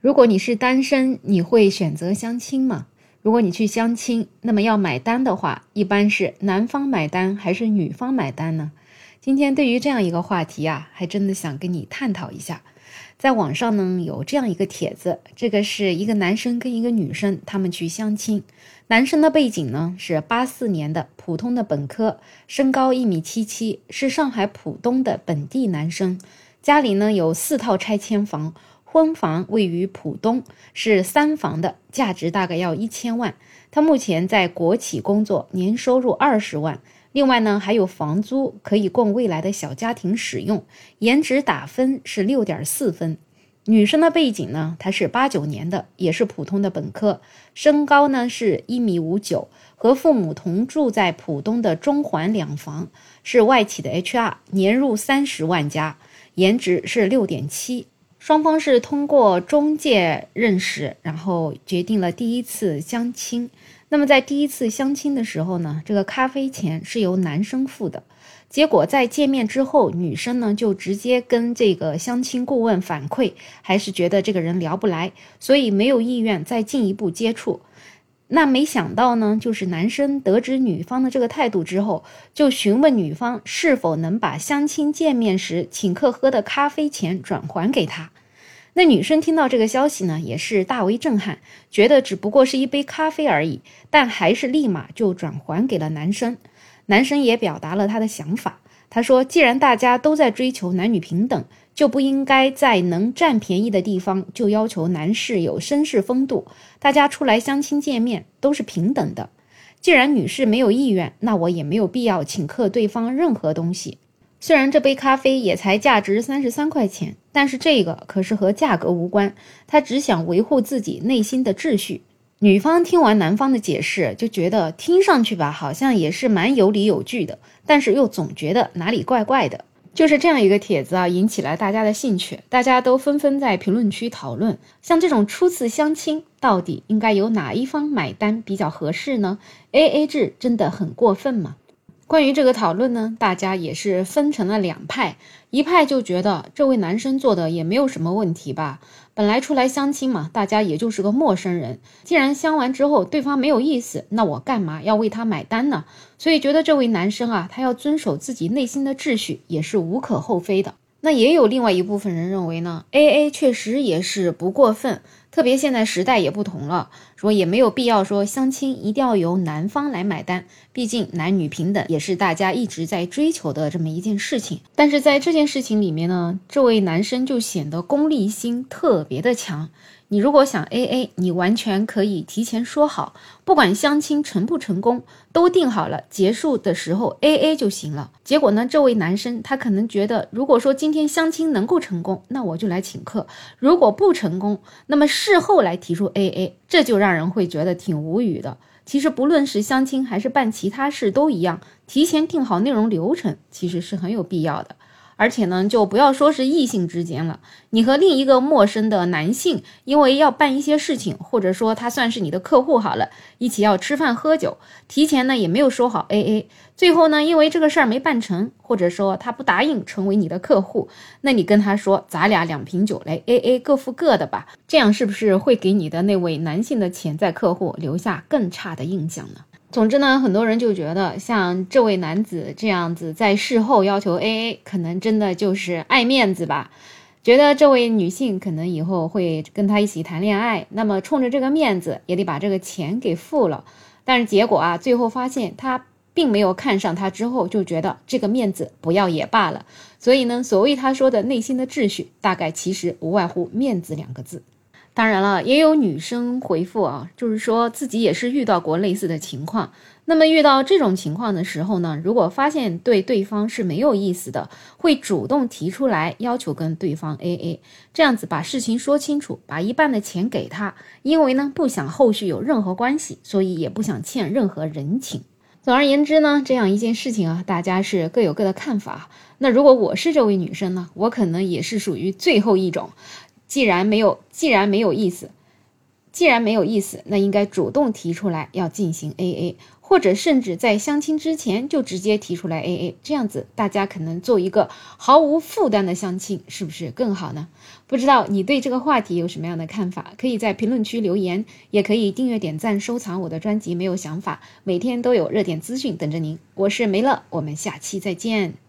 如果你是单身，你会选择相亲吗？如果你去相亲，那么要买单的话，一般是男方买单还是女方买单呢？今天对于这样一个话题啊，还真的想跟你探讨一下。在网上呢有这样一个帖子，这个是一个男生跟一个女生他们去相亲，男生的背景呢是八四年的普通的本科，身高一米七七，是上海浦东的本地男生，家里呢有四套拆迁房。婚房位于浦东，是三房的，价值大概要一千万。他目前在国企工作，年收入二十万。另外呢，还有房租可以供未来的小家庭使用。颜值打分是六点四分。女生的背景呢，她是八九年的，也是普通的本科，身高呢是一米五九，和父母同住在浦东的中环两房，是外企的 HR，年入三十万加，颜值是六点七。双方是通过中介认识，然后决定了第一次相亲。那么在第一次相亲的时候呢，这个咖啡钱是由男生付的。结果在见面之后，女生呢就直接跟这个相亲顾问反馈，还是觉得这个人聊不来，所以没有意愿再进一步接触。那没想到呢，就是男生得知女方的这个态度之后，就询问女方是否能把相亲见面时请客喝的咖啡钱转还给他。那女生听到这个消息呢，也是大为震撼，觉得只不过是一杯咖啡而已，但还是立马就转还给了男生。男生也表达了他的想法，他说：“既然大家都在追求男女平等。”就不应该在能占便宜的地方就要求男士有绅士风度。大家出来相亲见面都是平等的。既然女士没有意愿，那我也没有必要请客对方任何东西。虽然这杯咖啡也才价值三十三块钱，但是这个可是和价格无关。他只想维护自己内心的秩序。女方听完男方的解释，就觉得听上去吧，好像也是蛮有理有据的，但是又总觉得哪里怪怪的。就是这样一个帖子啊，引起了大家的兴趣，大家都纷纷在评论区讨论，像这种初次相亲，到底应该由哪一方买单比较合适呢？A A 制真的很过分吗？关于这个讨论呢，大家也是分成了两派，一派就觉得这位男生做的也没有什么问题吧，本来出来相亲嘛，大家也就是个陌生人，既然相完之后对方没有意思，那我干嘛要为他买单呢？所以觉得这位男生啊，他要遵守自己内心的秩序也是无可厚非的。那也有另外一部分人认为呢，A A 确实也是不过分。特别现在时代也不同了，说也没有必要说相亲一定要由男方来买单，毕竟男女平等也是大家一直在追求的这么一件事情。但是在这件事情里面呢，这位男生就显得功利心特别的强。你如果想 A A，你完全可以提前说好，不管相亲成不成功，都定好了，结束的时候 A A 就行了。结果呢，这位男生他可能觉得，如果说今天相亲能够成功，那我就来请客；如果不成功，那么事后来提出 A A，这就让人会觉得挺无语的。其实不论是相亲还是办其他事都一样，提前定好内容流程，其实是很有必要的。而且呢，就不要说是异性之间了，你和另一个陌生的男性，因为要办一些事情，或者说他算是你的客户好了，一起要吃饭喝酒，提前呢也没有说好 A A，最后呢因为这个事儿没办成，或者说他不答应成为你的客户，那你跟他说咱俩两瓶酒来 A A，各付各的吧，这样是不是会给你的那位男性的潜在客户留下更差的印象呢？总之呢，很多人就觉得像这位男子这样子在事后要求 AA，可能真的就是爱面子吧。觉得这位女性可能以后会跟他一起谈恋爱，那么冲着这个面子也得把这个钱给付了。但是结果啊，最后发现他并没有看上他，之后就觉得这个面子不要也罢了。所以呢，所谓他说的内心的秩序，大概其实无外乎面子两个字。当然了，也有女生回复啊，就是说自己也是遇到过类似的情况。那么遇到这种情况的时候呢，如果发现对对方是没有意思的，会主动提出来要求跟对方 A A，这样子把事情说清楚，把一半的钱给他，因为呢不想后续有任何关系，所以也不想欠任何人情。总而言之呢，这样一件事情啊，大家是各有各的看法。那如果我是这位女生呢，我可能也是属于最后一种。既然没有，既然没有意思，既然没有意思，那应该主动提出来要进行 AA，或者甚至在相亲之前就直接提出来 AA，这样子大家可能做一个毫无负担的相亲，是不是更好呢？不知道你对这个话题有什么样的看法？可以在评论区留言，也可以订阅、点赞、收藏我的专辑。没有想法，每天都有热点资讯等着您。我是梅乐，我们下期再见。